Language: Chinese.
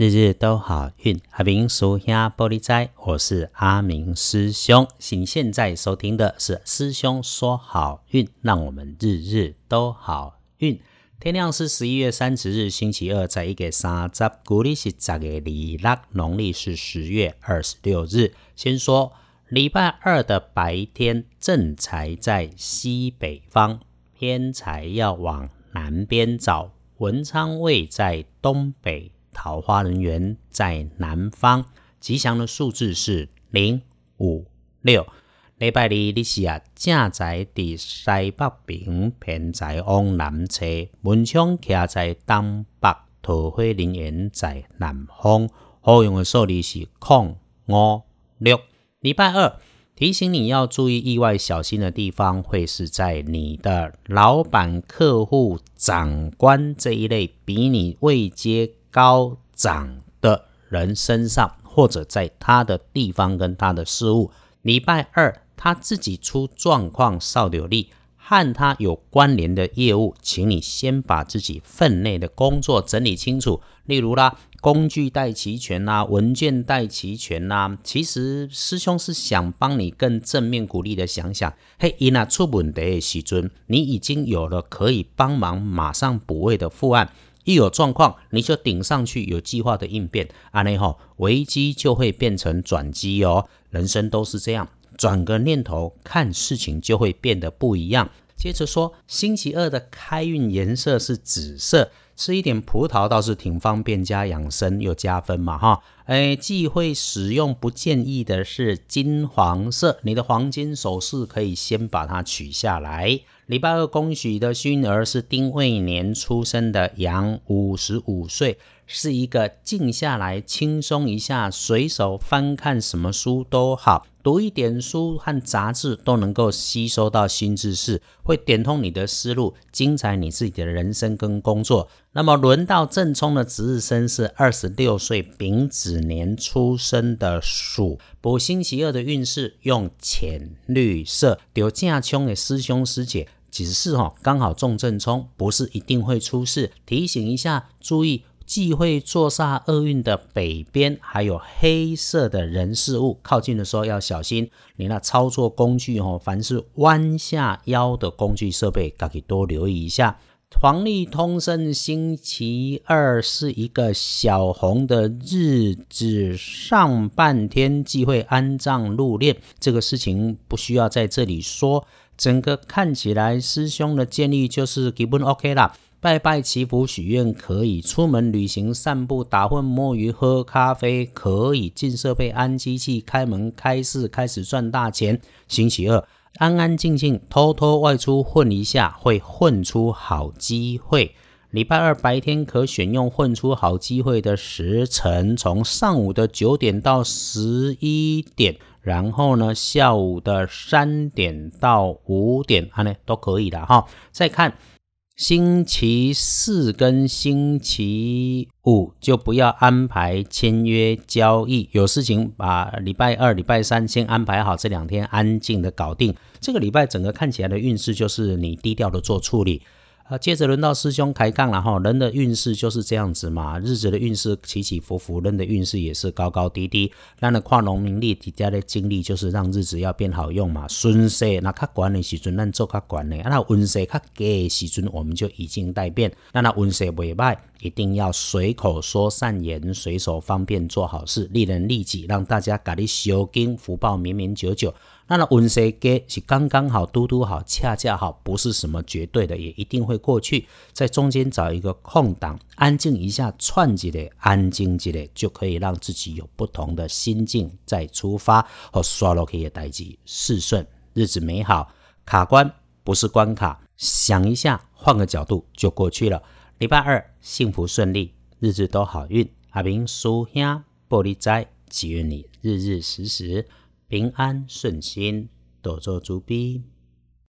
日日都好运，阿明属下玻璃斋，我是阿明师兄。你现在收听的是师兄说好运，让我们日日都好运。天亮是十一月三十日，星期二，在一个三十，古历是十月二六，农历是十月二十六日。先说礼拜二的白天，正财在西北方，偏财要往南边找，文昌位在东北。桃花人缘在南方，吉祥的数字是零五六。礼拜二你是啊，正在伫西北边，偏在往南侧，门窗徛在东北，桃花人缘在南方。好用的数字是空五六。礼拜二提醒你要注意意外小心的地方，会是在你的老板、客户、长官这一类比你位阶。高涨的人身上，或者在他的地方跟他的事物。礼拜二他自己出状况，少有力，和他有关联的业务，请你先把自己分内的工作整理清楚。例如啦，工具带齐全啦，文件带齐全啦。其实师兄是想帮你更正面鼓励的想想，嘿，伊那出问题的时尊，你已经有了可以帮忙马上补位的副案。一有状况，你就顶上去，有计划的应变，安内吼，危机就会变成转机哦。人生都是这样，转个念头，看事情就会变得不一样。接着说，星期二的开运颜色是紫色。吃一点葡萄倒是挺方便，加养生又加分嘛哈！哎，忌讳使用，不建议的是金黄色。你的黄金首饰可以先把它取下来。礼拜二恭喜的幸运儿是丁未年出生的羊，五十五岁。是一个静下来、轻松一下、随手翻看什么书都好，读一点书和杂志都能够吸收到新知识，会点通你的思路，精彩你自己的人生跟工作。那么轮到正冲的值日生是二十六岁丙子年出生的鼠，补星期二的运势用浅绿色。丢架冲的师兄师姐，只是哈刚好中正冲，不是一定会出事，提醒一下，注意。忌讳坐煞厄运的北边，还有黑色的人事物，靠近的时候要小心。你那操作工具哦，凡是弯下腰的工具设备，可以多留意一下。黄历通胜星期二是一个小红的日子，上半天忌讳安葬入殓，这个事情不需要在这里说。整个看起来，师兄的建议就是基本 OK 啦。拜拜祈福许愿可以，出门旅行散步打混摸鱼喝咖啡可以，进设备安机器开门开市开始赚大钱。星期二安安静静偷偷外出混一下，会混出好机会。礼拜二白天可选用混出好机会的时辰，从上午的九点到十一点，然后呢下午的三点到五点，啊呢都可以的哈。再看。星期四跟星期五就不要安排签约交易，有事情把礼拜二、礼拜三先安排好，这两天安静的搞定。这个礼拜整个看起来的运势就是你低调的做处理。啊，接着轮到师兄开杠了哈。人的运势就是这样子嘛，日子的运势起起伏伏，人的运势也是高高低低。那那跨农民历底下的经历，就是让日子要变好用嘛。顺势那较管的时阵，咱做较管的；那运势较低的时阵，我们就以静待变。那那运势未歹，一定要随口说善言，随手方便做好事，利人利己，让大家家你修经，福报绵绵久久。那那温水给是刚刚好，嘟嘟好，恰恰好，不是什么绝对的，也一定会过去。在中间找一个空档，安静一下，串起来，安静起来，就可以让自己有不同的心境再出发。和刷落去的代际，事顺，日子美好。卡关不是关卡，想一下，换个角度就过去了。礼拜二幸福顺利，日子都好运。阿明叔兄玻璃斋，祈愿你日日时时。平安顺心，多做主笔。